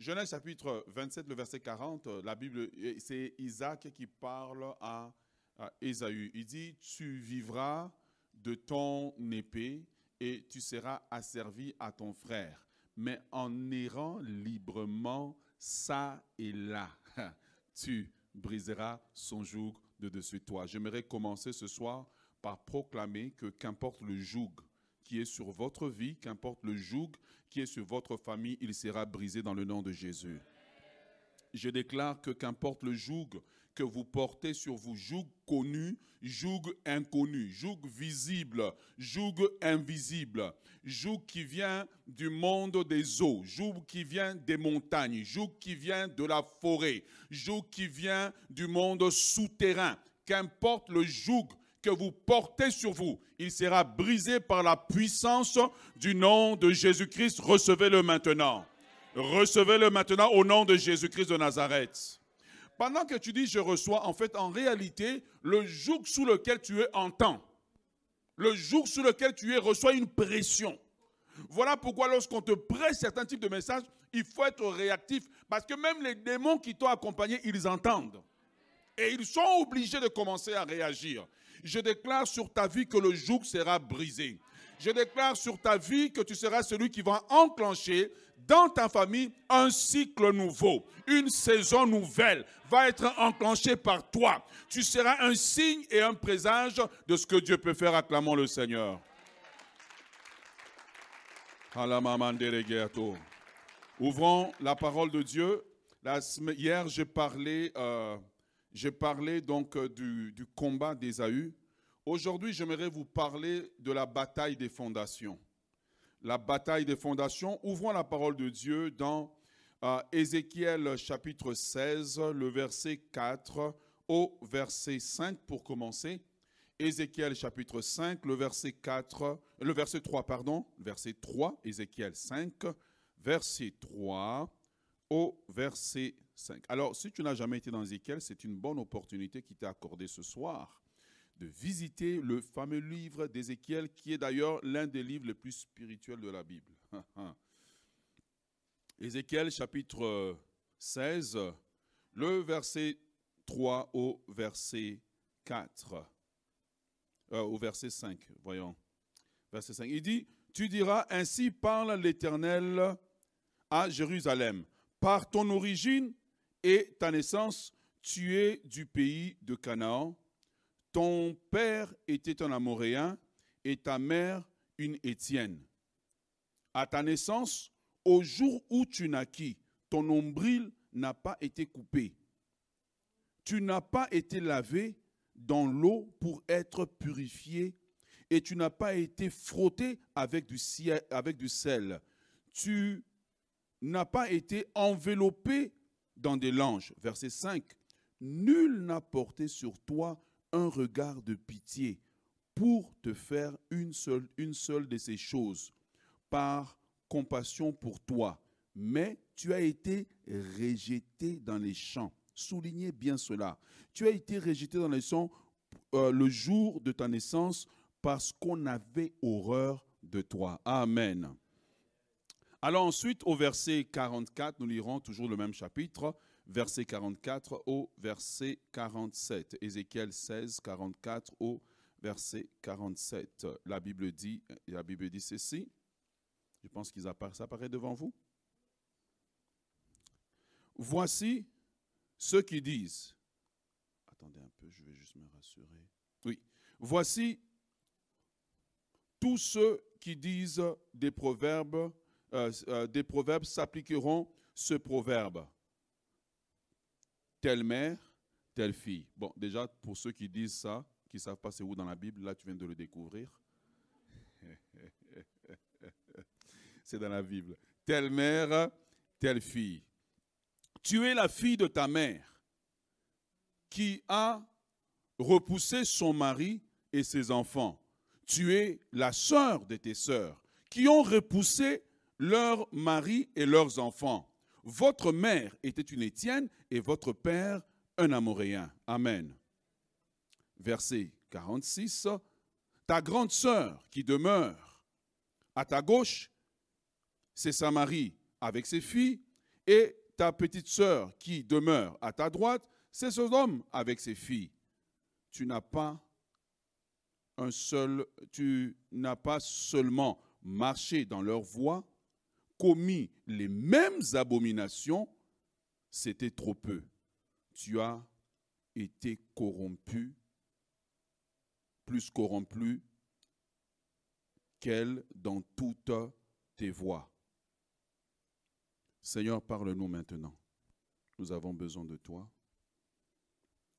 Genèse chapitre 27, le verset 40, la Bible, c'est Isaac qui parle à, à Ésaü. Il dit, tu vivras de ton épée et tu seras asservi à ton frère, mais en errant librement ça et là, tu briseras son joug de dessus toi. J'aimerais commencer ce soir par proclamer que qu'importe le joug qui est sur votre vie, qu'importe le joug qui est sur votre famille, il sera brisé dans le nom de Jésus. Je déclare que qu'importe le joug que vous portez sur vous, joug connu, joug inconnu, joug visible, joug invisible, joug qui vient du monde des eaux, joug qui vient des montagnes, joug qui vient de la forêt, joug qui vient du monde souterrain. Qu'importe le joug que vous portez sur vous, il sera brisé par la puissance du nom de Jésus-Christ. Recevez-le maintenant. Recevez-le maintenant au nom de Jésus-Christ de Nazareth. Pendant que tu dis je reçois, en fait, en réalité, le joug sous lequel tu es entend. Le joug sous lequel tu es reçoit une pression. Voilà pourquoi lorsqu'on te prête certains types de messages, il faut être réactif. Parce que même les démons qui t'ont accompagné, ils entendent. Et ils sont obligés de commencer à réagir. Je déclare sur ta vie que le joug sera brisé. Je déclare sur ta vie que tu seras celui qui va enclencher dans ta famille un cycle nouveau, une saison nouvelle va être enclenchée par toi. Tu seras un signe et un présage de ce que Dieu peut faire. Acclamons le Seigneur. Ouvrons la parole de Dieu. hier, j'ai parlé, euh, j'ai parlé donc euh, du, combat d'Ésaü. Aujourd'hui, j'aimerais vous parler de la bataille des fondations la bataille des fondations. Ouvrons la parole de Dieu dans euh, Ézéchiel chapitre 16, le verset 4 au verset 5 pour commencer. Ézéchiel chapitre 5, le verset 4, le verset 3, pardon, verset 3, Ézéchiel 5, verset 3 au verset 5. Alors, si tu n'as jamais été dans Ézéchiel, c'est une bonne opportunité qui t'est accordée ce soir de visiter le fameux livre d'Ézéchiel, qui est d'ailleurs l'un des livres les plus spirituels de la Bible. Ézéchiel chapitre 16, le verset 3 au verset 4. Euh, au verset 5, voyons. Verset 5. Il dit, tu diras, ainsi parle l'Éternel à Jérusalem. Par ton origine et ta naissance, tu es du pays de Canaan ton père était un Amoréen et ta mère une Étienne. À ta naissance, au jour où tu naquis, ton nombril n'a pas été coupé. Tu n'as pas été lavé dans l'eau pour être purifié et tu n'as pas été frotté avec du sel. Tu n'as pas été enveloppé dans des langes. Verset 5. Nul n'a porté sur toi un regard de pitié pour te faire une seule, une seule de ces choses, par compassion pour toi. Mais tu as été rejeté dans les champs. Soulignez bien cela. Tu as été rejeté dans les champs euh, le jour de ta naissance parce qu'on avait horreur de toi. Amen. Alors ensuite, au verset 44, nous lirons toujours le même chapitre verset 44 au verset 47. Ézéchiel 16, 44 au verset 47. La Bible dit, la Bible dit ceci. Je pense qu'ils ça apparaît devant vous. Voici ceux qui disent. Attendez un peu, je vais juste me rassurer. Oui. Voici tous ceux qui disent des proverbes, euh, euh, des proverbes s'appliqueront ce proverbe telle mère, telle fille. Bon, déjà, pour ceux qui disent ça, qui ne savent pas c'est où dans la Bible, là, tu viens de le découvrir. c'est dans la Bible. Telle mère, telle fille. Tu es la fille de ta mère qui a repoussé son mari et ses enfants. Tu es la sœur de tes sœurs qui ont repoussé leur mari et leurs enfants. Votre mère était une Étienne et votre père un Amoréen. Amen. Verset 46. Ta grande sœur qui demeure à ta gauche, c'est Samarie avec ses filles, Et ta petite sœur qui demeure à ta droite, c'est ce homme avec ses filles. Tu n'as pas un seul, tu n'as pas seulement marché dans leur voie, commis les mêmes abominations, c'était trop peu. Tu as été corrompu, plus corrompu qu'elle dans toutes tes voies. Seigneur, parle-nous maintenant. Nous avons besoin de toi.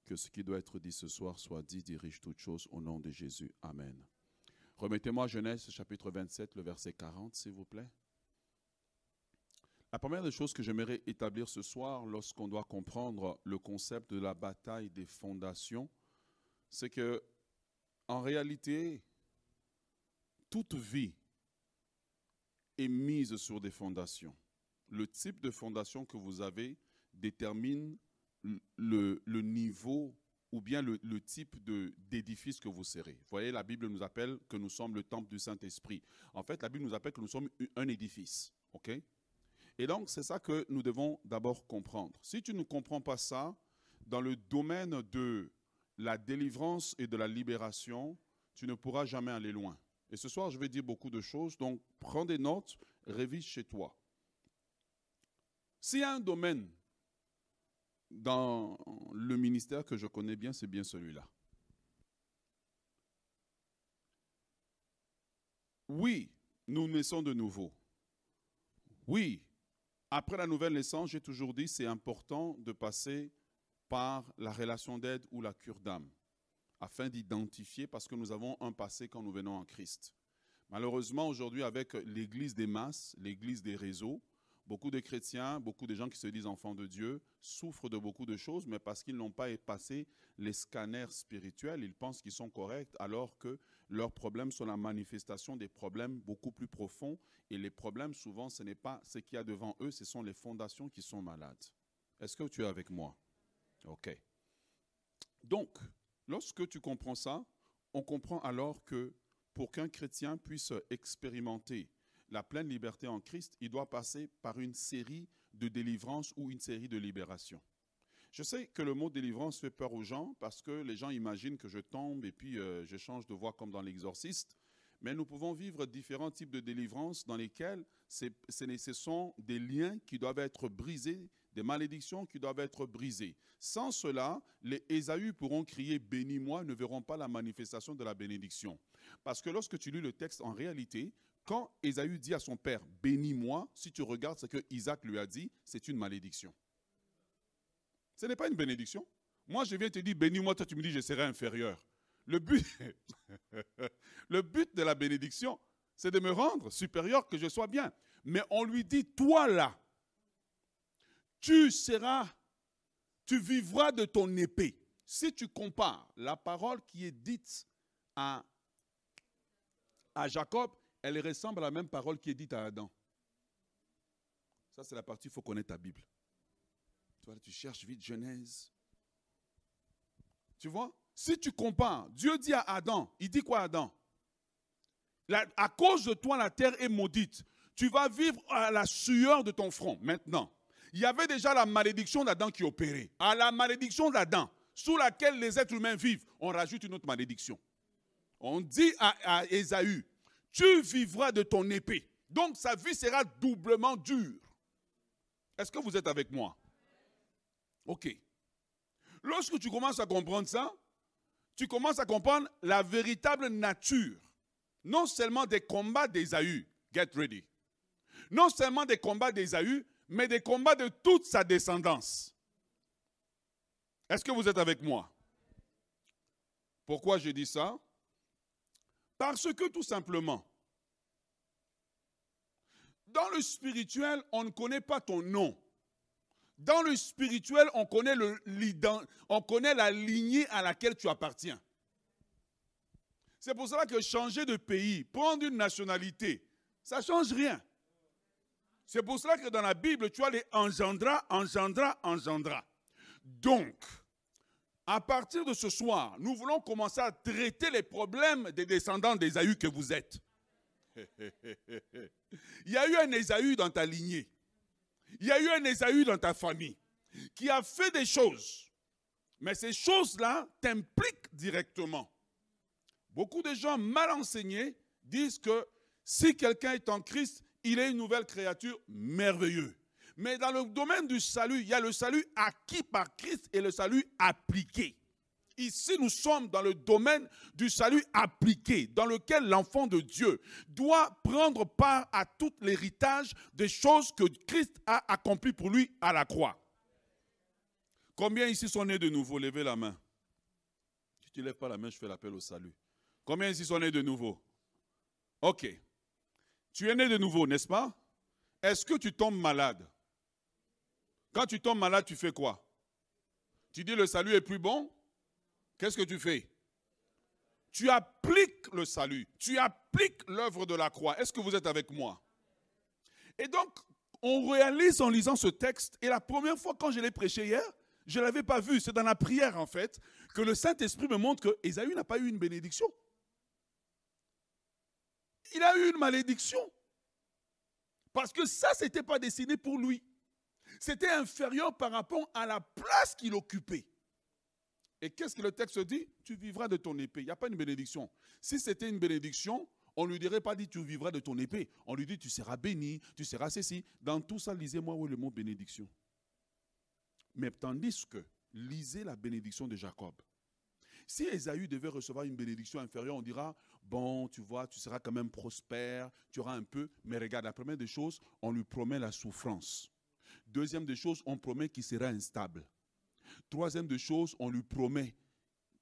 Que ce qui doit être dit ce soir soit dit, dirige toutes choses au nom de Jésus. Amen. Remettez-moi Genèse chapitre 27, le verset 40, s'il vous plaît. La première des choses que j'aimerais établir ce soir, lorsqu'on doit comprendre le concept de la bataille des fondations, c'est que, en réalité, toute vie est mise sur des fondations. Le type de fondation que vous avez détermine le, niveau ou bien le, type d'édifice que vous serez. Vous voyez, la Bible nous appelle que nous sommes le temple du Saint-Esprit. En fait, la Bible nous appelle que nous sommes un édifice. OK? Et donc, c'est ça que nous devons d'abord comprendre. Si tu ne comprends pas ça, dans le domaine de la délivrance et de la libération, tu ne pourras jamais aller loin. Et ce soir, je vais dire beaucoup de choses, donc prends des notes, révise chez toi. S'il y a un domaine dans le ministère que je connais bien, c'est bien celui-là. Oui, nous naissons de nouveau. Oui, après la nouvelle naissance, j'ai toujours dit c'est important de passer par la relation d'aide ou la cure d'âme, afin d'identifier, parce que nous avons un passé quand nous venons en Christ. Malheureusement, aujourd'hui, avec l'Église des masses, l'Église des réseaux, beaucoup de chrétiens, beaucoup de gens qui se disent enfants de Dieu souffrent de beaucoup de choses, mais parce qu'ils n'ont pas passé les scanners spirituels, ils pensent qu'ils sont corrects, alors que leurs problèmes sont la manifestation des problèmes beaucoup plus profonds. Et les problèmes, souvent, ce n'est pas ce qu'il y a devant eux, ce sont les fondations qui sont malades. Est-ce que tu es avec moi? OK. Donc, lorsque tu comprends ça, on comprend alors que pour qu'un chrétien puisse expérimenter la pleine liberté en Christ, il doit passer par une série de délivrances ou une série de libérations. Je sais que le mot délivrance fait peur aux gens parce que les gens imaginent que je tombe et puis euh, je change de voix comme dans l'exorciste. Mais nous pouvons vivre différents types de délivrance dans lesquels ce sont des liens qui doivent être brisés, des malédictions qui doivent être brisées. Sans cela, les Ésaü pourront crier Bénis-moi, ne verront pas la manifestation de la bénédiction. Parce que lorsque tu lis le texte en réalité, quand Ésaü dit à son père Bénis-moi, si tu regardes ce que Isaac lui a dit, c'est une malédiction. Ce n'est pas une bénédiction. Moi, je viens te dire, bénis-moi, toi tu me dis, je serai inférieur. Le but, le but de la bénédiction, c'est de me rendre supérieur, que je sois bien. Mais on lui dit, toi là, tu seras, tu vivras de ton épée. Si tu compares la parole qui est dite à, à Jacob, elle ressemble à la même parole qui est dite à Adam. Ça, c'est la partie, il faut connaître ta Bible. Tu cherches vite Genèse. Tu vois Si tu compares, Dieu dit à Adam, il dit quoi Adam? À cause de toi, la terre est maudite. Tu vas vivre à la sueur de ton front. Maintenant, il y avait déjà la malédiction d'Adam qui opérait. À la malédiction d'Adam, sous laquelle les êtres humains vivent, on rajoute une autre malédiction. On dit à, à Ésaü, tu vivras de ton épée. Donc sa vie sera doublement dure. Est-ce que vous êtes avec moi? Ok. Lorsque tu commences à comprendre ça, tu commences à comprendre la véritable nature, non seulement des combats d'Ésaü, get ready, non seulement des combats d'Ésaü, mais des combats de toute sa descendance. Est-ce que vous êtes avec moi? Pourquoi je dis ça? Parce que tout simplement, dans le spirituel, on ne connaît pas ton nom. Dans le spirituel, on connaît, la lignée à laquelle tu appartiens. C'est pour cela que changer de pays, prendre une nationalité, ça ne change rien. C'est pour cela que dans la Bible, tu as les engendra, engendra, engendra. Donc, à partir de ce soir, nous voulons commencer à traiter les problèmes des descendants d'Ésaü que vous êtes. Il y a eu un Ésaü dans ta lignée. Il y a eu un Ésaü dans ta famille qui a fait des choses. Mais ces choses-là t'impliquent directement. Beaucoup de gens mal enseignés disent que si quelqu'un est en Christ, il est une nouvelle créature merveilleuse. Mais dans le domaine du salut, il y a le salut acquis par Christ et le salut appliqué. Ici, nous sommes dans le domaine du salut appliqué, dans lequel l'enfant de Dieu doit prendre part à tout l'héritage des choses que Christ a accomplies pour lui à la croix. Combien ici sont nés de nouveau? Levez la main. Si tu ne lèves pas la main, je fais l'appel au salut. Combien ici sont nés de nouveau? Ok. Tu es né de nouveau, n'est-ce pas? Est-ce que tu tombes malade? Quand tu tombes malade, tu fais quoi? Tu dis le salut est plus bon? Qu'est-ce que tu fais? Tu appliques le salut. Tu appliques l'œuvre de la croix. Est-ce que vous êtes avec moi? Et donc, on réalise en lisant ce texte, et la première fois quand je l'ai prêché hier, je ne l'avais pas vu, c'est dans la prière en fait, que le Saint-Esprit me montre que Ésaü n'a pas eu une bénédiction. Il a eu une malédiction. Parce que ça, ce n'était pas destiné pour lui. C'était inférieur par rapport à la place qu'il occupait. Et qu'est-ce que le texte dit? Tu vivras de ton épée. Il n'y a pas une bénédiction. Si c'était une bénédiction, on ne lui dirait pas dit tu vivras de ton épée. On lui dit tu seras béni, tu seras ceci. Dans tout ça, lisez-moi où est le mot bénédiction. Mais tandis que, lisez la bénédiction de Jacob. Si Esaü devait recevoir une bénédiction inférieure, on dira, bon, tu vois, tu seras quand même prospère, tu auras un peu. Mais regarde, la première des choses, on lui promet la souffrance. Deuxième des choses, on promet qu'il sera instable. Troisième des choses, on lui promet,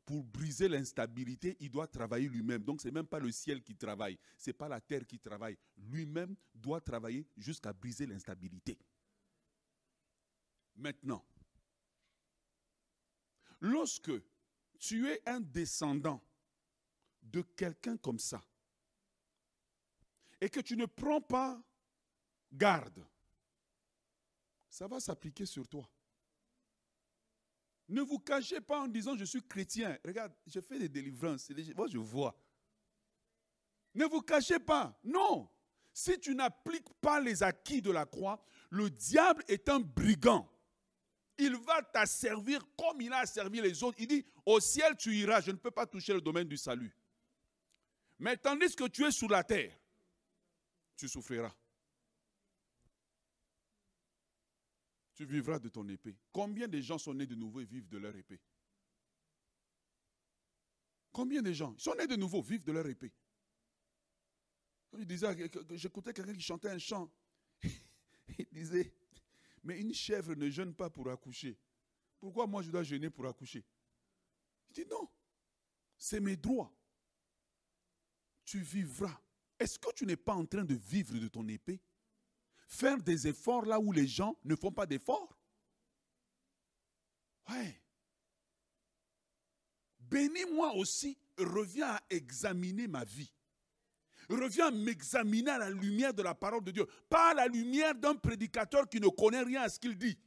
pour briser l'instabilité, il doit travailler lui-même. Donc, ce n'est même pas le ciel qui travaille, ce n'est pas la terre qui travaille. Lui-même doit travailler jusqu'à briser l'instabilité. Maintenant, lorsque tu es un descendant de quelqu'un comme ça, et que tu ne prends pas garde, ça va s'appliquer sur toi. Ne vous cachez pas en disant je suis chrétien. Regarde, je fais des délivrances. Moi, je vois. Ne vous cachez pas. Non. Si tu n'appliques pas les acquis de la croix, le diable est un brigand. Il va t'asservir comme il a servi les autres. Il dit, au ciel tu iras, je ne peux pas toucher le domaine du salut. Mais tandis que tu es sous la terre, tu souffriras. Tu vivras de ton épée. Combien de gens sont nés de nouveau et vivent de leur épée? Combien de gens? Sont nés de nouveau, vivent de leur épée j'écoutais quelqu'un qui chantait un chant. Il disait, mais une chèvre ne jeûne pas pour accoucher. Pourquoi moi je dois jeûner pour accoucher? Il dit non, c'est mes droits. Tu vivras. Est-ce que tu n'es pas en train de vivre de ton épée? Faire des efforts là où les gens ne font pas d'efforts. Ouais. Bénis-moi aussi, reviens à examiner ma vie. Reviens à m'examiner à la lumière de la parole de Dieu. Pas à la lumière d'un prédicateur qui ne connaît rien à ce qu'il dit.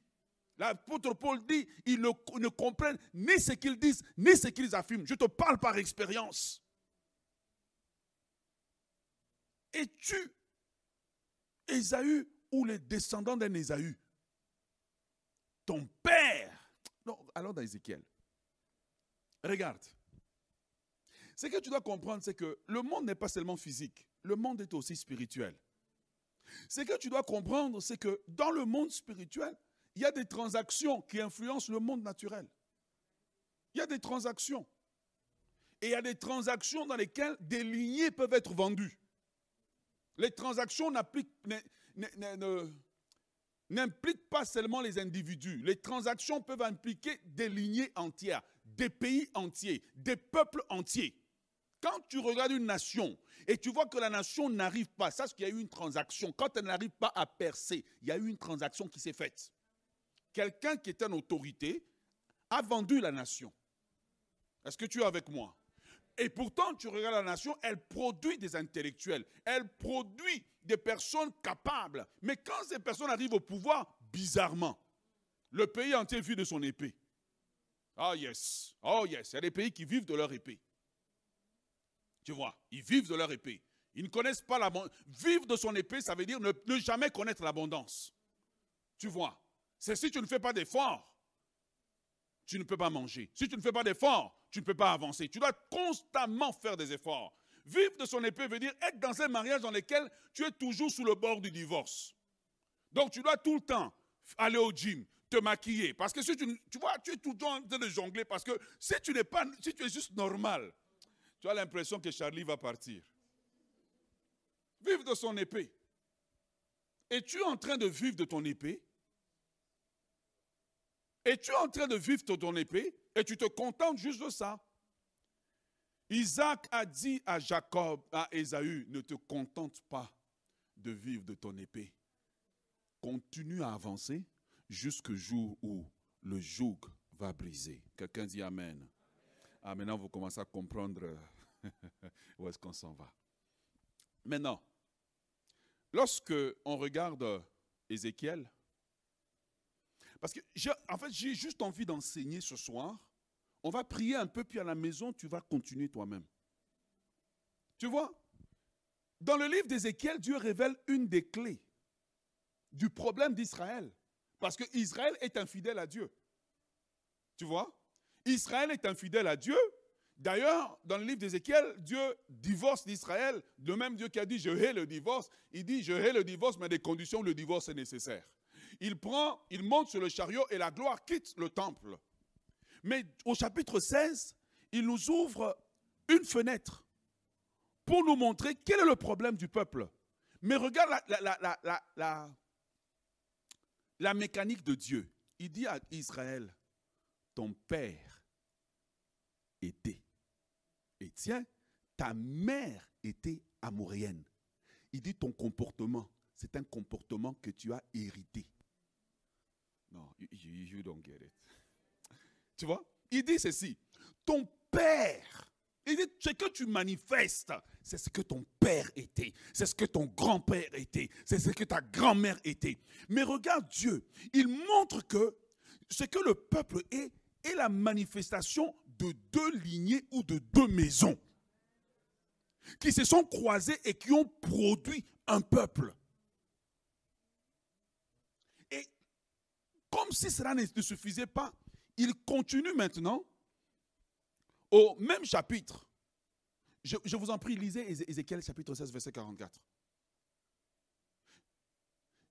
L'apôtre Paul dit, ils ne, ne comprennent ni ce qu'ils disent, ni ce qu'ils affirment. Je te parle par expérience. Es-tu Ésaü ou les descendants d'un Ésaü. Ton père. Non, alors dans Ézéchiel. Regarde. Ce que tu dois comprendre, c'est que le monde n'est pas seulement physique, le monde est aussi spirituel. Ce que tu dois comprendre, c'est que dans le monde spirituel, il y a des transactions qui influencent le monde naturel. Il y a des transactions. Et il y a des transactions dans lesquelles des lignées peuvent être vendues. Les transactions n'impliquent pas seulement les individus. Les transactions peuvent impliquer des lignées entières, des pays entiers, des peuples entiers. Quand tu regardes une nation et tu vois que la nation n'arrive pas, sache qu'il y a eu une transaction. Quand elle n'arrive pas à percer, il y a eu une transaction qui s'est faite. Quelqu'un qui est en autorité a vendu la nation. Est-ce que tu es avec moi? Et pourtant, tu regardes la nation, elle produit des intellectuels, elle produit des personnes capables. Mais quand ces personnes arrivent au pouvoir, bizarrement, le pays entier vit de son épée. Oh yes, oh yes, il y a des pays qui vivent de leur épée. Tu vois, ils vivent de leur épée. Ils ne connaissent pas l'abondance. Vivre de son épée, ça veut dire ne, ne jamais connaître l'abondance. Tu vois, c'est si tu ne fais pas d'efforts, tu ne peux pas manger. Si tu ne fais pas d'efforts, tu ne peux pas avancer. Tu dois constamment faire des efforts. Vivre de son épée veut dire être dans un mariage dans lequel tu es toujours sous le bord du divorce. Donc tu dois tout le temps aller au gym, te maquiller. Parce que si tu, tu vois, tu es tout le temps en train de jongler. Parce que si tu n'es pas, si tu es juste normal, tu as l'impression que Charlie va partir. Vivre de son épée. Es-tu en train de vivre de ton épée? Es-tu en train de vivre ton épée et tu te contentes juste de ça Isaac a dit à Jacob, à Ésaü, ne te contente pas de vivre de ton épée. Continue à avancer jusqu'au jour où le joug va briser. Quelqu'un dit Amen. Ah, maintenant vous commencez à comprendre où est-ce qu'on s'en va. Maintenant, lorsque on regarde Ézéchiel, parce que, en fait, j'ai juste envie d'enseigner ce soir on va prier un peu, puis à la maison, tu vas continuer toi-même. Tu vois? Dans le livre d'Ézéchiel, Dieu révèle une des clés du problème d'Israël. Parce que Israël est infidèle à Dieu. Tu vois? Israël est infidèle à Dieu. D'ailleurs, dans le livre d'Ézéchiel, Dieu divorce d'Israël. Le même Dieu qui a dit je hais le divorce, il dit je hais le divorce, mais des conditions où le divorce est nécessaire. Il prend, il monte sur le chariot et la gloire quitte le temple. Mais au chapitre 16, il nous ouvre une fenêtre pour nous montrer quel est le problème du peuple. Mais regarde la, la, mécanique de Dieu. Il dit à Israël, ton père était. Et tiens, ta mère était amourienne. Il dit ton comportement, c'est un comportement que tu as hérité. Non, you, you don't get it. Tu vois? Il dit ceci. Ton père, il ce que tu manifestes, c'est ce que ton père était, c'est ce que ton grand-père était, c'est ce que ta grand-mère était. Mais regarde Dieu, il montre que ce que le peuple est est la manifestation de deux lignées ou de deux maisons qui se sont croisées et qui ont produit un peuple. Et comme si cela ne suffisait pas, il continue maintenant au même chapitre. Je, vous en prie, lisez Ézéchiel chapitre 16, verset 44.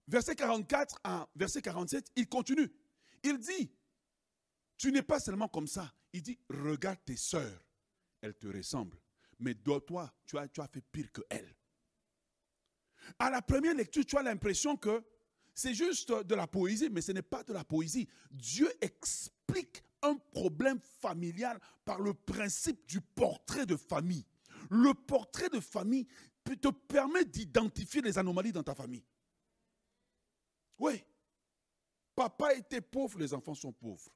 Verset 44 à verset 47, il continue. Il dit, tu n'es pas seulement comme ça. Il dit, regarde tes sœurs, elles te ressemblent. Mais toi, tu as, tu as fait pire que elles. À la première lecture, tu as l'impression que c'est juste de la poésie, mais ce n'est pas de la poésie. Dieu explique un problème familial par le principe du portrait de famille. Le portrait de famille te permet d'identifier les anomalies dans ta famille. Oui. Papa était pauvre, les enfants sont pauvres.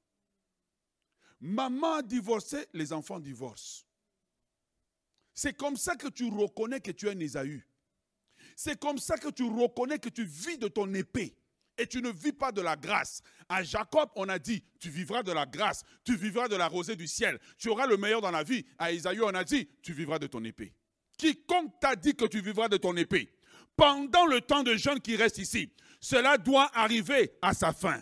Maman a divorcé, les enfants divorcent. C'est comme ça que tu reconnais que tu es un Ésaü. C'est comme ça que tu reconnais que tu vis de ton épée et tu ne vis pas de la grâce. À Jacob, on a dit, tu vivras de la grâce, tu vivras de la rosée du ciel, tu auras le meilleur dans la vie. À Isaïe, on a dit, tu vivras de ton épée. Quiconque t'a dit que tu vivras de ton épée, pendant le temps de jeûne qui reste ici, cela doit arriver à sa fin.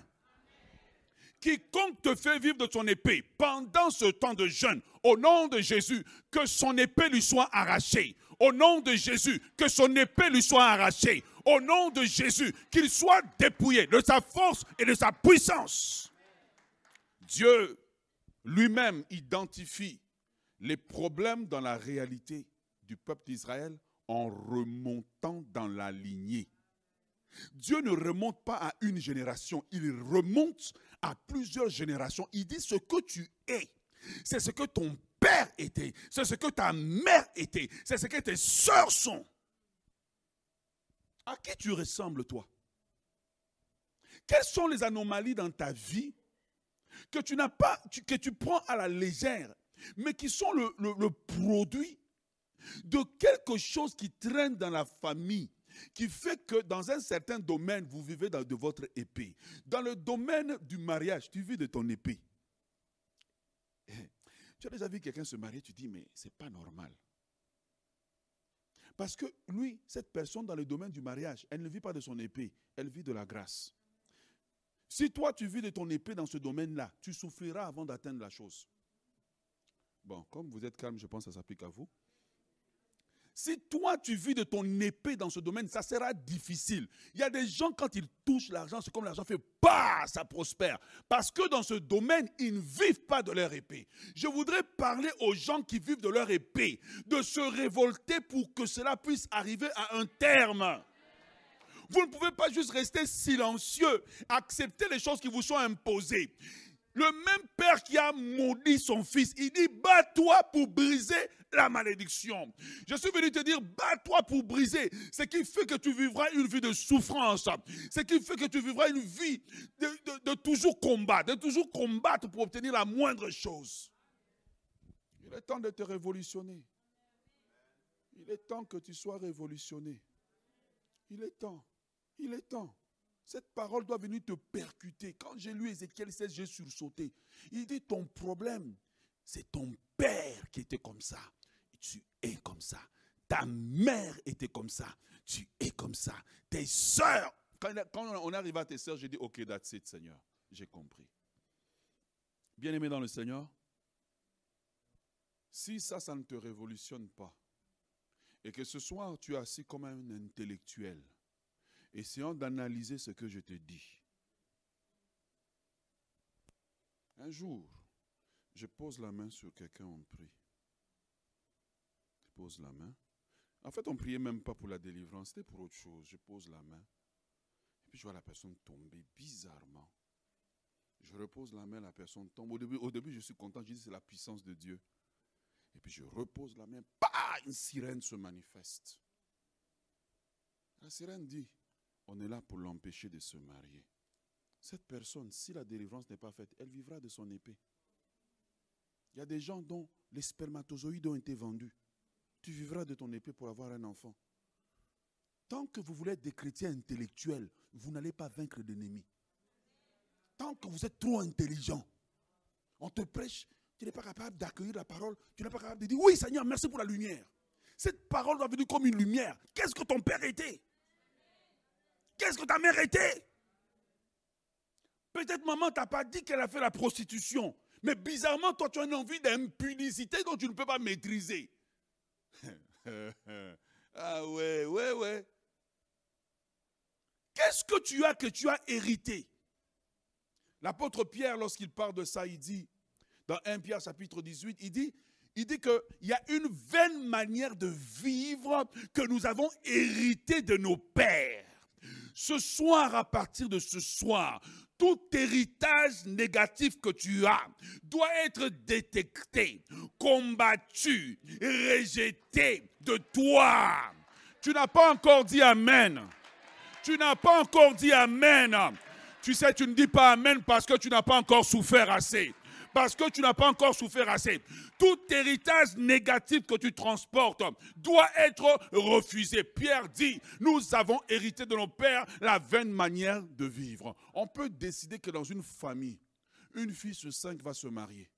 Quiconque te fait vivre de ton épée pendant ce temps de jeûne, au nom de Jésus, que son épée lui soit arrachée. Au nom de Jésus, que son épée lui soit arrachée. Au nom de Jésus, qu'il soit dépouillé de sa force et de sa puissance. Dieu lui-même identifie les problèmes dans la réalité du peuple d'Israël en remontant dans la lignée. Dieu ne remonte pas à une génération, il remonte à plusieurs générations. Il dit ce que tu es, c'est ce que ton père était, c'est ce que ta mère était, c'est ce que tes soeurs sont. À qui tu ressembles, toi? Quelles sont les anomalies dans ta vie que tu n'as pas, que tu prends à la légère, mais qui sont le produit de quelque chose qui traîne dans la famille, qui fait que dans un certain domaine, vous vivez de votre épée. Dans le domaine du mariage, tu vis de ton épée. Tu as déjà vu quelqu'un se marier, tu dis, mais ce n'est pas normal. Parce que lui, cette personne dans le domaine du mariage, elle ne vit pas de son épée, elle vit de la grâce. Si toi tu vis de ton épée dans ce domaine-là, tu souffriras avant d'atteindre la chose. Bon, comme vous êtes calme, je pense que ça s'applique à vous. Si toi, tu vis de ton épée dans ce domaine, ça sera difficile. Il y a des gens, quand ils touchent l'argent, c'est comme l'argent fait, bah, ça prospère. Parce que dans ce domaine, ils ne vivent pas de leur épée. Je voudrais parler aux gens qui vivent de leur épée, de se révolter pour que cela puisse arriver à un terme. Vous ne pouvez pas juste rester silencieux, accepter les choses qui vous sont imposées. Le même père qui a maudit son fils, il dit, bats-toi pour briser la malédiction. Je suis venu te dire, bats-toi pour briser. Ce qui fait que tu vivras une vie de souffrance. Ce qui fait que tu vivras une vie de, toujours combattre, de toujours combattre pour obtenir la moindre chose. Il est temps de te révolutionner. Il est temps que tu sois révolutionné. Il est temps. Il est temps. Cette parole doit venir te percuter. Quand j'ai lu Ézéchiel 16, j'ai sursauté. Il dit, ton problème, c'est ton père qui était comme ça. tu es comme ça. Ta mère était comme ça. Tu es comme ça. Tes soeurs. Quand, on arrive à tes soeurs, j'ai dit, ok, that's it, Seigneur. J'ai compris. Bien-aimé dans le Seigneur, si ça, ça ne te révolutionne pas, et que ce soir, tu es assis comme un intellectuel, Essayons d'analyser ce que je te dis. Un jour, je pose la main sur quelqu'un, on prie. Je pose la main. En fait, on ne priait même pas pour la délivrance, c'était pour autre chose. Je pose la main. Et puis je vois la personne tomber bizarrement. Je repose la main, la personne tombe. Au début, au début je suis content, je dis c'est la puissance de Dieu. Et puis je repose la main, bah, une sirène se manifeste. La sirène dit, on est là pour l'empêcher de se marier. Cette personne, si la délivrance n'est pas faite, elle vivra de son épée. Il y a des gens dont les spermatozoïdes ont été vendus. Tu vivras de ton épée pour avoir un enfant. Tant que vous voulez être des chrétiens intellectuels, vous n'allez pas vaincre l'ennemi. Tant que vous êtes trop intelligent, on te prêche, tu n'es pas capable d'accueillir la parole, tu n'es pas capable de dire oui Seigneur, merci pour la lumière. Cette parole doit venir comme une lumière. Qu'est-ce que ton père était? Qu'est-ce que ta mère était Peut-être maman t'a pas dit qu'elle a fait la prostitution. Mais bizarrement, toi, tu as une envie d'impunicité dont tu ne peux pas maîtriser. ah ouais, ouais, ouais. Qu'est-ce que tu as que tu as hérité? L'apôtre Pierre, lorsqu'il parle de ça, il dit, dans 1 Pierre chapitre 18, il dit, il dit qu'il y a une vaine manière de vivre que nous avons hérité de nos pères. Ce soir, à partir de ce soir, tout héritage négatif que tu as doit être détecté, combattu, rejeté de toi. Tu n'as pas encore dit Amen. Tu n'as pas encore dit Amen. Tu sais, tu ne dis pas Amen parce que tu n'as pas encore souffert assez parce que tu n'as pas encore souffert assez. Tout héritage négatif que tu transportes doit être refusé. Pierre dit, nous avons hérité de nos pères la vaine manière de vivre. On peut décider que dans une famille, une fille sur cinq va se marier.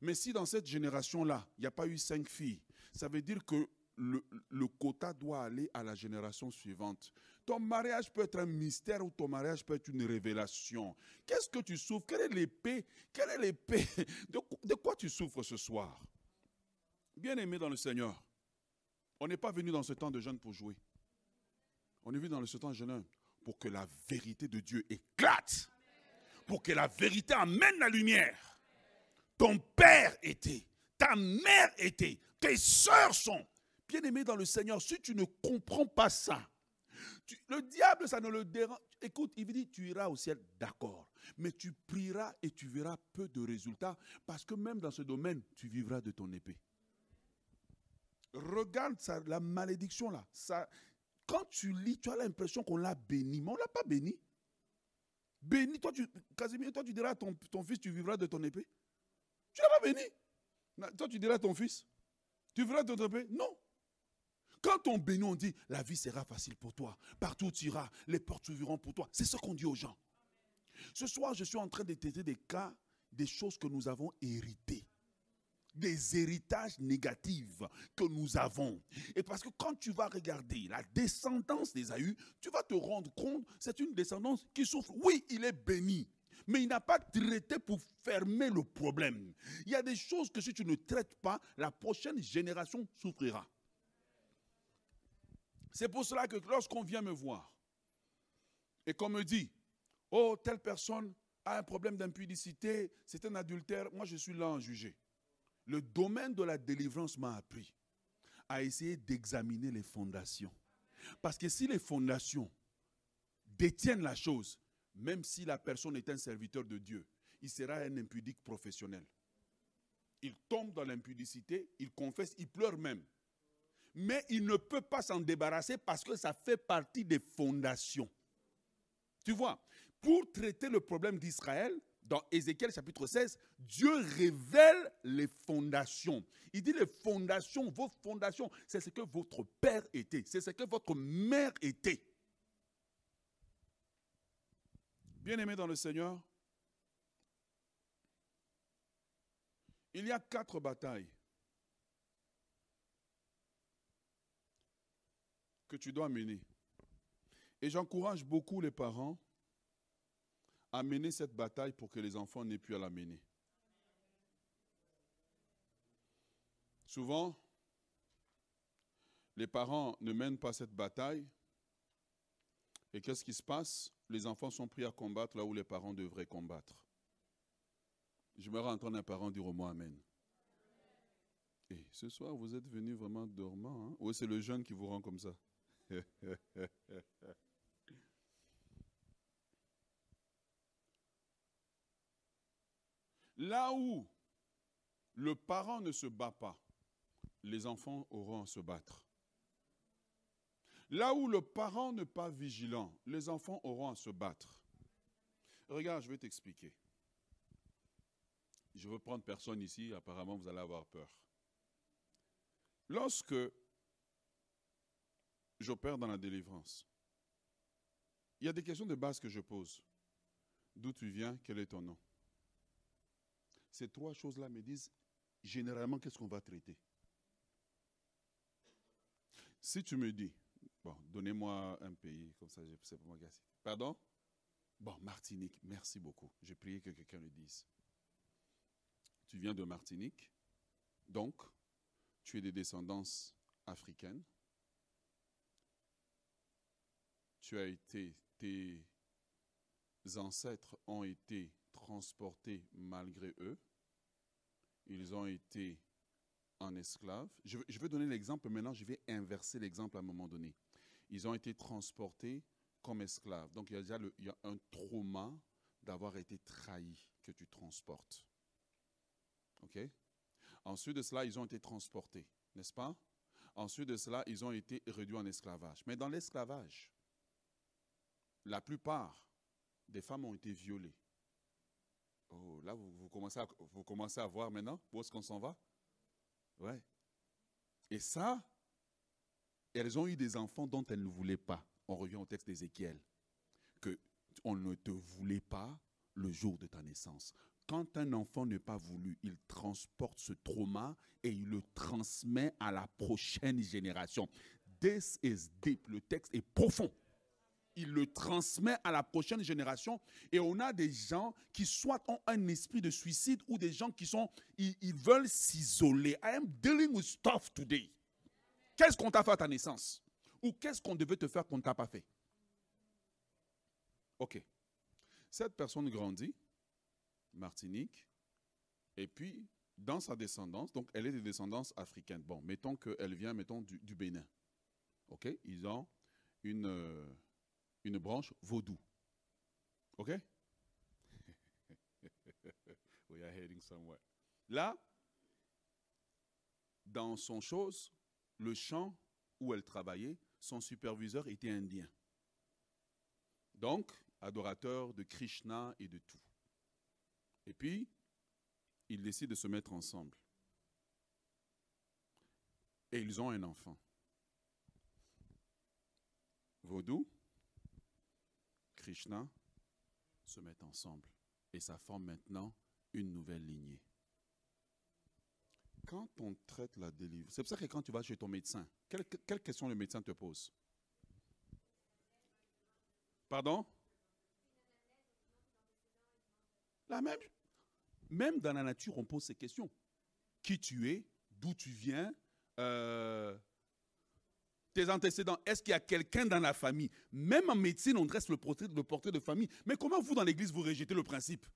Mais si dans cette génération-là, il n'y a pas eu cinq filles, ça veut dire que le, le, quota doit aller à la génération suivante. Ton mariage peut être un mystère ou ton mariage peut être une révélation. Qu'est-ce que tu souffres? Quelle est l'épée? Quelle est l'épée? De, quoi tu souffres ce soir? Bien-aimé dans le Seigneur, on n'est pas venu dans ce temps de jeûne pour jouer. On est venu dans ce temps de jeûne pour que la vérité de Dieu éclate. Pour que la vérité amène la lumière. Ton père était, ta mère était, tes soeurs sont. Bien-aimé dans le Seigneur, si tu ne comprends pas ça, le diable, ça ne le dérange. Écoute, il dit, tu iras au ciel, d'accord. Mais tu prieras et tu verras peu de résultats parce que même dans ce domaine, tu vivras de ton épée. Regarde la malédiction là. Ça, quand tu lis, tu as l'impression qu'on l'a béni, mais on ne l'a pas béni. Béni, toi tu, Casimir, toi tu diras à ton, ton fils, tu vivras de ton épée. Tu l'as pas béni. Toi tu diras à ton fils, tu vivras de ton épée. Non. Quand on bénit, on dit, la vie sera facile pour toi. Partout tu iras, les portes s'ouvriront pour toi. C'est ce qu'on dit aux gens. Ce soir, je suis en train de traiter des cas, des choses que nous avons héritées. des héritages négatifs que nous avons. Et parce que quand tu vas regarder la descendance d'Ésaü, tu vas te rendre compte, c'est une descendance qui souffre. Oui, il est béni, mais il n'a pas traité pour fermer le problème. Il y a des choses que si tu ne traites pas, la prochaine génération souffrira. C'est pour cela que lorsqu'on vient me voir et qu'on me dit, oh, telle personne a un problème d'impudicité, c'est un adultère, moi je suis là en juger. Le domaine de la délivrance m'a appris à essayer d'examiner les fondations. Parce que si les fondations détiennent la chose, même si la personne est un serviteur de Dieu, il sera un impudique professionnel. Il tombe dans l'impudicité, il confesse, il pleure même. Mais il ne peut pas s'en débarrasser parce que ça fait partie des fondations. Tu vois, pour traiter le problème d'Israël, dans Ézéchiel chapitre 16, Dieu révèle les fondations. Il dit les fondations, vos fondations, c'est ce que votre père était, c'est ce que votre mère était. Bien-aimé dans le Seigneur, il y a quatre batailles que tu dois mener. Et j'encourage beaucoup les parents à mener cette bataille pour que les enfants n'aient plus à la mener. Souvent, les parents ne mènent pas cette bataille. Et qu'est-ce qui se passe? Les enfants sont pris à combattre là où les parents devraient combattre. Je me entendre un parent dire au moins Amen. Et ce soir, vous êtes venu vraiment dormant. Hein? Ou c'est le jeune qui vous rend comme ça Là où le parent ne se bat pas, les enfants auront à se battre. Là où le parent n'est pas vigilant, les enfants auront à se battre. Regarde, je vais t'expliquer. Je veux prendre personne ici, apparemment vous allez avoir peur. Lorsque j'opère dans la délivrance, il y a des questions de base que je pose. D'où tu viens? Quel est ton nom? Ces trois choses-là me disent généralement qu'est-ce qu'on va traiter. Si tu me dis, bon, donnez-moi un pays, comme ça, je sais pas moi Pardon? Bon, Martinique, merci beaucoup. J'ai prié que quelqu'un le dise. Tu viens de Martinique, donc tu es des descendances africaines. Tu as été, tes ancêtres ont été transportés malgré eux. Ils ont été en esclaves. Je, vais donner l'exemple, maintenant je vais inverser l'exemple à un moment donné. Ils ont été transportés comme esclaves. Donc il y a déjà un trauma d'avoir été trahi que tu transportes. OK? Ensuite de cela, ils ont été transportés, n'est-ce pas? Ensuite de cela, ils ont été réduits en esclavage. Mais dans l'esclavage, la plupart des femmes ont été violées. Oh, là, vous, commencez, à, vous commencez à voir maintenant où est-ce qu'on s'en va? Ouais. Et ça, elles ont eu des enfants dont elles ne voulaient pas. On revient au texte d'Ézéchiel. Que on ne te voulait pas le jour de ta naissance. Quand un enfant n'est pas voulu, il transporte ce trauma et il le transmet à la prochaine génération. This is deep. Le texte est profond il le transmet à la prochaine génération. Et on a des gens qui soit ont un esprit de suicide ou des gens qui sont, ils, veulent s'isoler. I am dealing with stuff today. Qu'est-ce qu'on t'a fait à ta naissance? Ou qu'est-ce qu'on devait te faire qu'on ne t'a pas fait? Ok. Cette personne grandit, Martinique, et puis dans sa descendance, donc elle est de descendance africaine. Bon, mettons qu'elle vient, mettons, du, Bénin. Ok? Ils ont une. Euh, une branche vaudou. OK? We are heading somewhere. Là, dans son chose, le champ où elle travaillait, son superviseur était indien. Donc, adorateur de Krishna et de tout. Et puis, ils décident de se mettre ensemble. Et ils ont un enfant. Vaudou, Krishna se mettent ensemble et ça forme maintenant une nouvelle lignée. Quand on traite la délivrance, c'est pour ça que quand tu vas chez ton médecin, quelle, question le médecin te pose? Pardon? La même. Même dans la nature, on pose ces questions. Qui tu es D'où tu viens euh, Tes antécédents Est-ce qu'il y a quelqu'un dans la famille? Même en médecine, on dresse le portrait, le portrait de famille. Mais comment vous, dans l'église, vous rejetez le principe?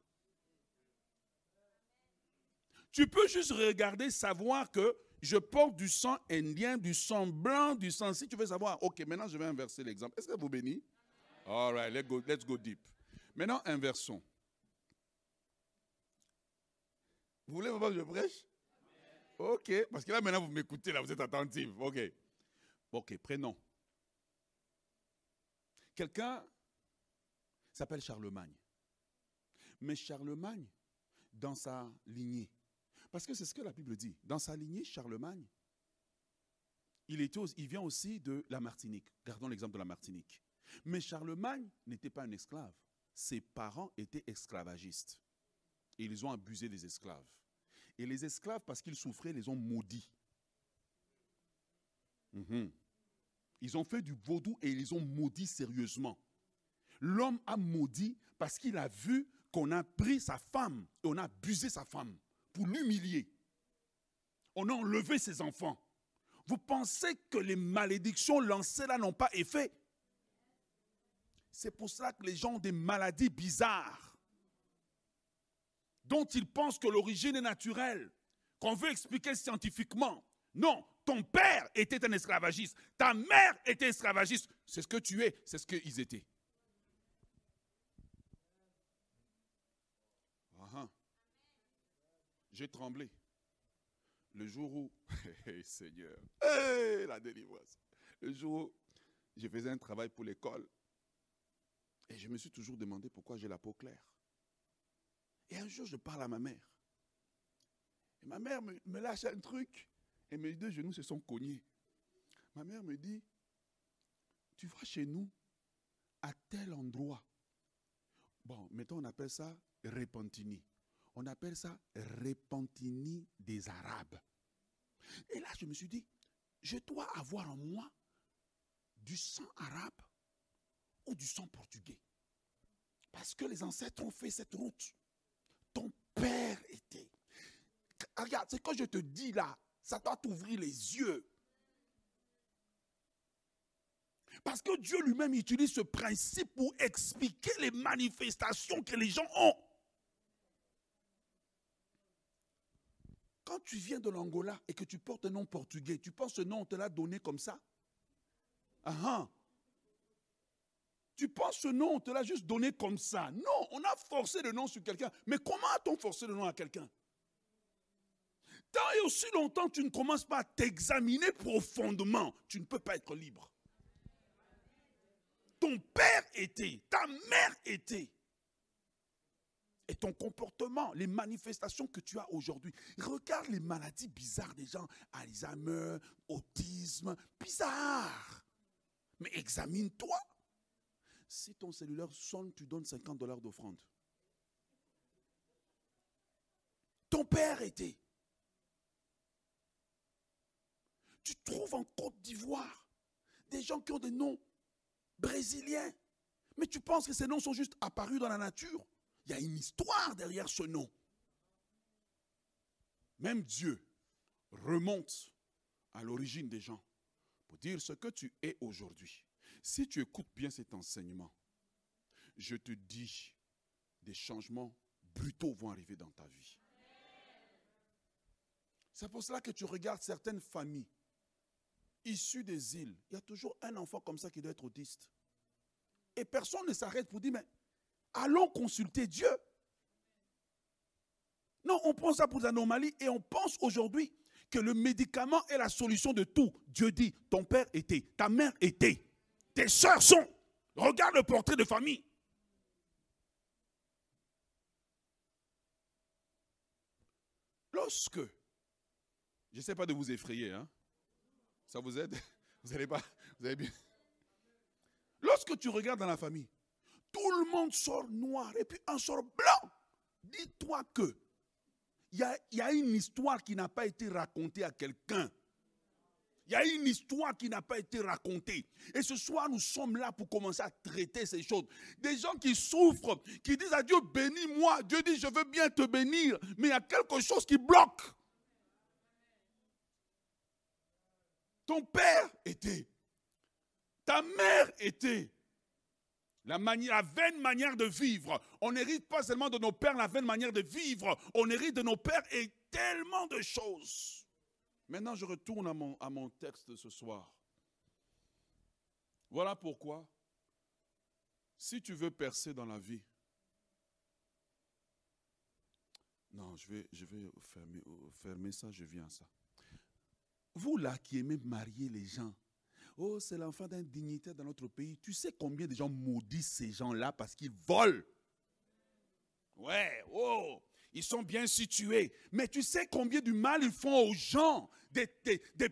Tu peux juste regarder, savoir que je porte du sang indien, du sang blanc, du sang. Si tu veux savoir, ok, maintenant je vais inverser l'exemple. Est-ce que vous bénissez? All right, let's go, let's go deep. Maintenant, inversons. Vous voulez voir que je prêche? Ok, parce que là maintenant vous m'écoutez, là vous êtes attentif. Ok. Ok, prénom. Quelqu'un s'appelle Charlemagne. Mais Charlemagne, dans sa lignée, parce que c'est ce que la Bible dit, dans sa lignée, Charlemagne, il, vient aussi de la Martinique. Gardons l'exemple de la Martinique. Mais Charlemagne n'était pas un esclave. Ses parents étaient esclavagistes. Et ils ont abusé des esclaves. Et les esclaves, parce qu'ils souffraient, les ont maudits. Mhm. Ils ont fait du vaudou et ils ont maudits sérieusement. L'homme a maudit parce qu'il a vu qu'on a pris sa femme et on a abusé sa femme pour l'humilier. On a enlevé ses enfants. Vous pensez que les malédictions lancées là n'ont pas effet? C'est pour cela que les gens ont des maladies bizarres dont ils pensent que l'origine est naturelle, qu'on veut expliquer scientifiquement. Non, ton père était un esclavagiste, ta mère était esclavagiste. C'est ce que tu es, c'est ce qu'ils étaient. Uh J'ai tremblé. Le jour où, Seigneur, la délivrance. Le jour où je faisais un travail pour l'école, et je me suis toujours demandé pourquoi j'ai la peau claire. Et un jour, je parle à ma mère. Et ma mère me, lâche un truc et mes deux genoux se sont cognés. Ma mère me dit, tu vas chez nous à tel endroit. Bon, mettons, on appelle ça Repentini. On appelle ça Repentini des Arabes. Et là, je me suis dit, je dois avoir en moi du sang arabe ou du sang portugais. Parce que les ancêtres ont fait cette route ton père était. Regarde, ce que je te dis là, ça doit t'ouvrir les yeux. Parce que Dieu lui-même utilise ce principe pour expliquer les manifestations que les gens ont. Quand tu viens de l'Angola et que tu portes un nom portugais, tu penses ce nom on te l'a donné comme ça? Ah, ah. Tu penses ce nom, on te l'a juste donné comme ça? Non, on a forcé le nom sur quelqu'un. Mais comment a-t-on forcé le nom à quelqu'un? Tant et aussi longtemps tu ne commences pas à t'examiner profondément, tu ne peux pas être libre. Ton père était, ta mère était. Et ton comportement, les manifestations que tu as aujourd'hui. Regarde les maladies bizarres des gens, Alzheimer, autisme, bizarre. Mais examine-toi. Si ton cellulaire sonne, tu donnes 50 dollars d'offrande. Ton père était. Tu trouves en Côte d'Ivoire des gens qui ont des noms brésiliens. Mais tu penses que ces noms sont juste apparus dans la nature? Il y a une histoire derrière ce nom. Même Dieu remonte à l'origine des gens pour dire ce que tu es aujourd'hui. Si tu écoutes bien cet enseignement, je te dis, des changements brutaux vont arriver dans ta vie. C'est pour cela que tu regardes certaines familles issues des îles. Il y a toujours un enfant comme ça qui doit être autiste. Et personne ne s'arrête pour dire, mais allons consulter Dieu. Non, on prend ça pour des anomalies et on pense aujourd'hui que le médicament est la solution de tout. Dieu dit, ton père était, ta mère était. Tes soeurs sont. Regarde le portrait de famille. Lorsque, je ne sais pas de vous effrayer, hein? Ça vous aide? Vous n'allez pas Vous avez bien Lorsque tu regardes dans la famille, tout le monde sort noir et puis un sort blanc. Dis-toi que il y a, il y a une histoire qui n'a pas été racontée à quelqu'un. Il y a une histoire qui n'a pas été racontée. Et ce soir, nous sommes là pour commencer à traiter ces choses. Des gens qui souffrent, qui disent à Dieu, bénis-moi. Dieu dit, je veux bien te bénir. Mais il y a quelque chose qui bloque. Ton père était. Ta mère était. La, vaine manière de vivre. On n'hérite pas seulement de nos pères la vaine manière de vivre. On hérite de nos pères et tellement de choses. Maintenant, je retourne à mon, à mon texte ce soir. Voilà pourquoi, si tu veux percer dans la vie, non, je vais, je vais fermer, fermer ça, je viens à ça. Vous là qui aimez marier les gens, oh, c'est l'enfant d'un dignitaire dans notre pays, tu sais combien de gens maudissent ces gens-là parce qu'ils volent Ouais, oh, ils sont bien situés. Mais tu sais combien du mal ils font aux gens, des,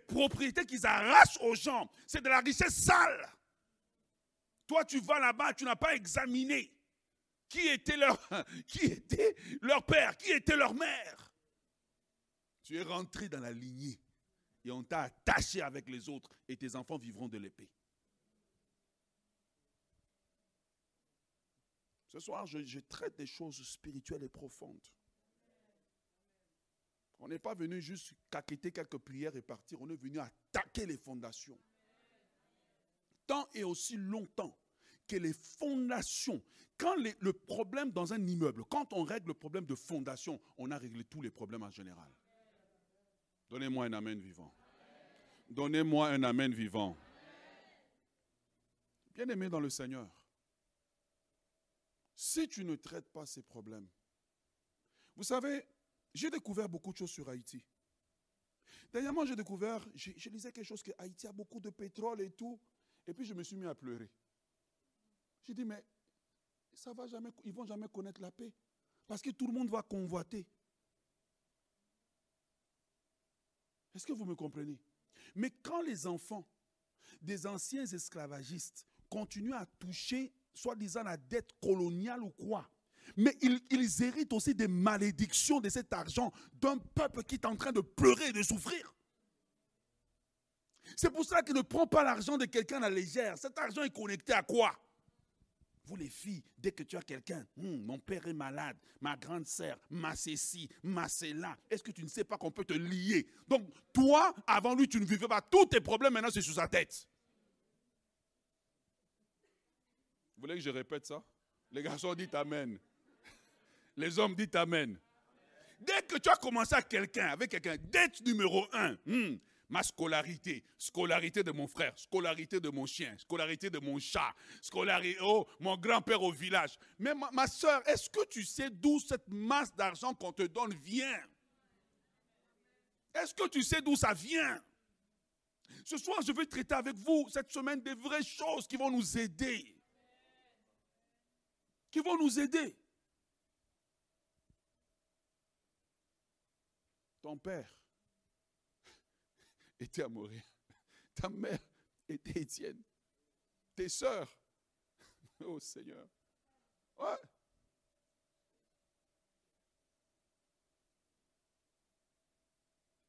propriétés qu'ils arrachent aux gens. C'est de la richesse sale. Toi, tu vas là-bas, tu n'as pas examiné qui était leur père, qui était leur mère. Tu es rentré dans la lignée et on t'a attaché avec les autres et tes enfants vivront de l'épée. Ce soir, je, traite des choses spirituelles et profondes. On n'est pas venu juste caqueter quelques prières et partir. On est venu attaquer les fondations. Tant et aussi longtemps que les fondations, quand le problème dans un immeuble, quand on règle le problème de fondation, on a réglé tous les problèmes en général. Donnez-moi un amen vivant. Donnez-moi un amen vivant. Bien-aimé dans le Seigneur, si tu ne traites pas ces problèmes, vous savez, j'ai découvert beaucoup de choses sur Haïti. Dernièrement, j'ai découvert, je, lisais quelque chose que Haïti a beaucoup de pétrole et tout. Et puis je me suis mis à pleurer. J'ai dit, mais ça va jamais, ils ne vont jamais connaître la paix. Parce que tout le monde va convoiter. Est-ce que vous me comprenez? Mais quand les enfants des anciens esclavagistes continuent à toucher, soi-disant, la dette coloniale ou quoi, mais ils, héritent aussi des malédictions de cet argent d'un peuple qui est en train de pleurer et de souffrir. C'est pour cela qu'il ne prend pas l'argent de quelqu'un à la légère. Cet argent est connecté à quoi? Vous les filles, dès que tu as quelqu'un, hum, mon père est malade, ma grande sœur, ma ceci, ma cela, est-ce que tu ne sais pas qu'on peut te lier? Donc toi, avant lui, tu ne vivais pas. Tous tes problèmes maintenant, c'est sur sa tête. Vous voulez que je répète ça? Les garçons disent Amen. Les hommes disent Amen. Dès que tu as commencé à quelqu'un, avec quelqu'un, dette numéro un, hmm, ma scolarité, scolarité de mon frère, scolarité de mon chien, scolarité de mon chat, scolarité, oh, mon grand-père au village. Mais ma, ma soeur, est-ce que tu sais d'où cette masse d'argent qu'on te donne vient? Est-ce que tu sais d'où ça vient? Ce soir, je vais traiter avec vous cette semaine des vraies choses qui vont nous aider. Qui vont nous aider. Ton père était mourir. Ta mère était Étienne. Tes sœurs. Oh Seigneur. Ouais.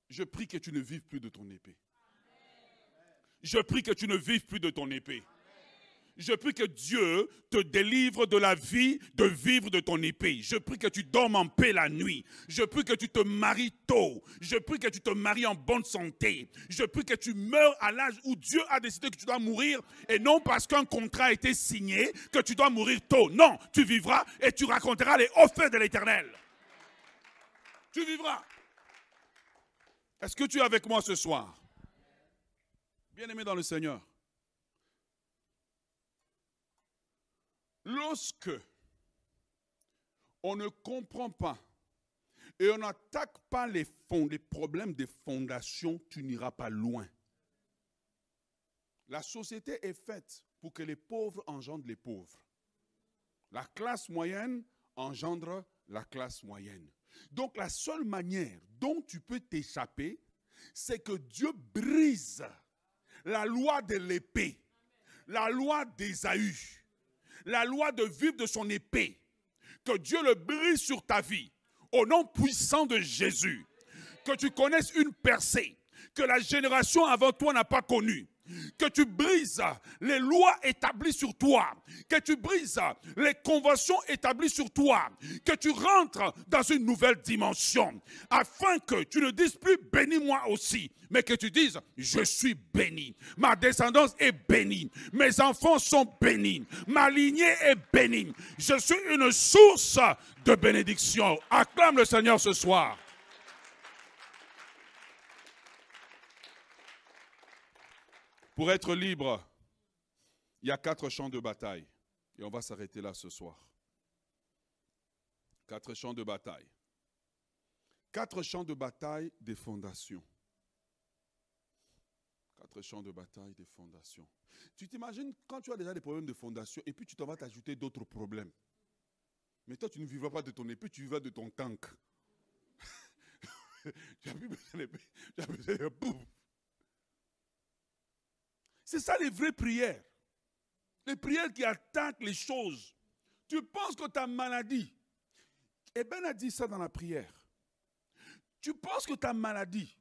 Je prie que tu ne vives plus de ton épée. Je prie que tu ne vives plus de ton épée. Je prie que Dieu te délivre de la vie de vivre de ton épée. Je prie que tu dormes en paix la nuit. Je prie que tu te maries tôt. Je prie que tu te maries en bonne santé. Je prie que tu meurs à l'âge où Dieu a décidé que tu dois mourir et non parce qu'un contrat a été signé que tu dois mourir tôt. Non, tu vivras et tu raconteras les offres de l'éternel. Tu vivras. Est-ce que tu es avec moi ce soir? Bien-aimé dans le Seigneur. Lorsque on ne comprend pas et on n'attaque pas les, fonds, les problèmes des fondations, tu n'iras pas loin. La société est faite pour que les pauvres engendrent les pauvres. La classe moyenne engendre la classe moyenne. Donc la seule manière dont tu peux t'échapper, c'est que Dieu brise la loi de l'épée, la loi d'Ésaü la loi de vivre de son épée, que Dieu le brise sur ta vie, au nom puissant de Jésus, que tu connaisses une percée que la génération avant toi n'a pas connue que tu brises les lois établies sur toi, que tu brises les conventions établies sur toi, que tu rentres dans une nouvelle dimension, afin que tu ne dises plus bénis-moi aussi, mais que tu dises je suis béni, ma descendance est bénie, mes enfants sont bénis, ma lignée est bénie, je suis une source de bénédiction. Acclame le Seigneur ce soir. Pour être libre, il y a quatre champs de bataille. Et on va s'arrêter là ce soir. Quatre champs de bataille. Quatre champs de bataille des fondations. Quatre champs de bataille des fondations. Tu t'imagines quand tu as déjà des problèmes de fondation et puis tu t'en vas t'ajouter d'autres problèmes. Mais toi, tu ne vivras pas de ton épée, tu vivras de ton tank. tu as besoin de c'est ça les vraies prières. Les prières qui attaquent les choses. Tu penses que ta maladie, et Ben a dit ça dans la prière. Tu penses que ta maladie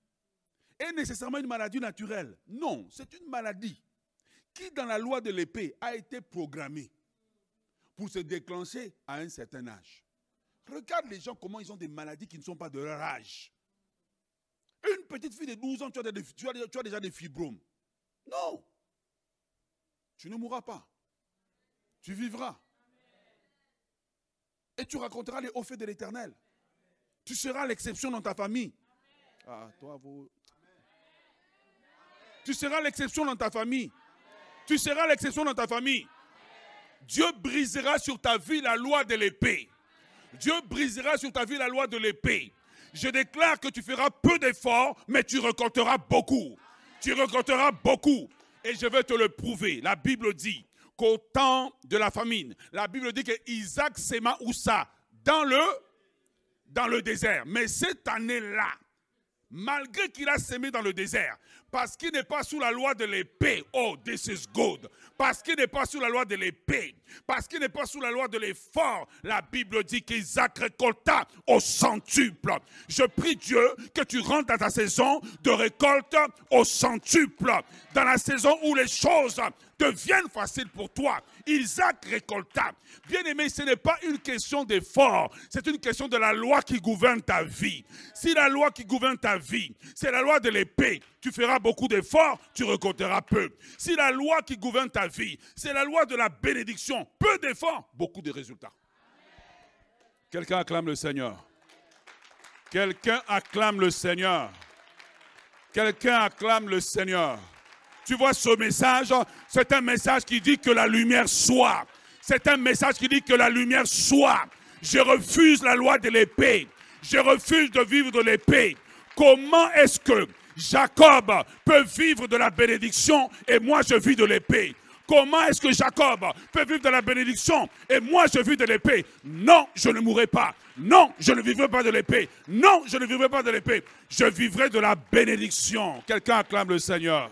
est nécessairement une maladie naturelle. Non, c'est une maladie qui, dans la loi de l'épée, a été programmée pour se déclencher à un certain âge. Regarde les gens, comment ils ont des maladies qui ne sont pas de leur âge. Une petite fille de 12 ans, tu as déjà des fibromes. Non. Tu ne mourras pas. Tu vivras. Et tu raconteras les hauts faits de l'éternel. Tu seras l'exception dans ta famille. Ah. Tu seras l'exception dans ta famille. Tu seras l'exception dans ta famille. Dieu brisera sur ta vie la loi de l'épée. Dieu brisera sur ta vie la loi de l'épée. Je déclare que tu feras peu d'efforts, mais tu récolteras beaucoup. Tu récolteras beaucoup. Et je vais te le prouver. La Bible dit qu'au temps de la famine, la Bible dit que Isaac s'aima où ça? Dans le, dans le désert. Mais cette année-là, malgré qu'il a sémé dans le désert, parce qu'il n'est pas sous la loi de l'épée. Oh, this is good. Parce qu'il n'est pas sous la loi de l'épée. Parce qu'il n'est pas sous la loi de l'effort. La Bible dit qu'Isaac récolta au centuple. Je prie Dieu que tu rentres dans ta saison de récolte au centuple. Dans la saison où les choses deviennent faciles pour toi. Isaac récolta. Bien aimé, ce n'est pas une question d'effort, c'est une question de la loi qui gouverne ta vie. Si la loi qui gouverne ta vie, c'est la loi de l'épée, tu feras beaucoup d'efforts, tu récolteras peu. Si la loi qui gouverne ta vie, c'est la loi de la bénédiction, peu d'efforts, beaucoup de résultats. Quelqu'un acclame le Seigneur. Quelqu'un acclame le Seigneur. Quelqu'un acclame le Seigneur. Tu vois ce message, c'est un message qui dit que la lumière soit. C'est un message qui dit que la lumière soit. Je refuse la loi de l'épée. Je refuse de vivre de l'épée. Comment est-ce que Jacob peut vivre de la bénédiction et moi je vis de l'épée. Comment est-ce que Jacob peut vivre de la bénédiction et moi je vis de l'épée? Non, je ne mourrai pas. Non, je ne vivrai pas de l'épée. Non, je ne vivrai pas de l'épée. Je vivrai de la bénédiction. Quelqu'un acclame le Seigneur.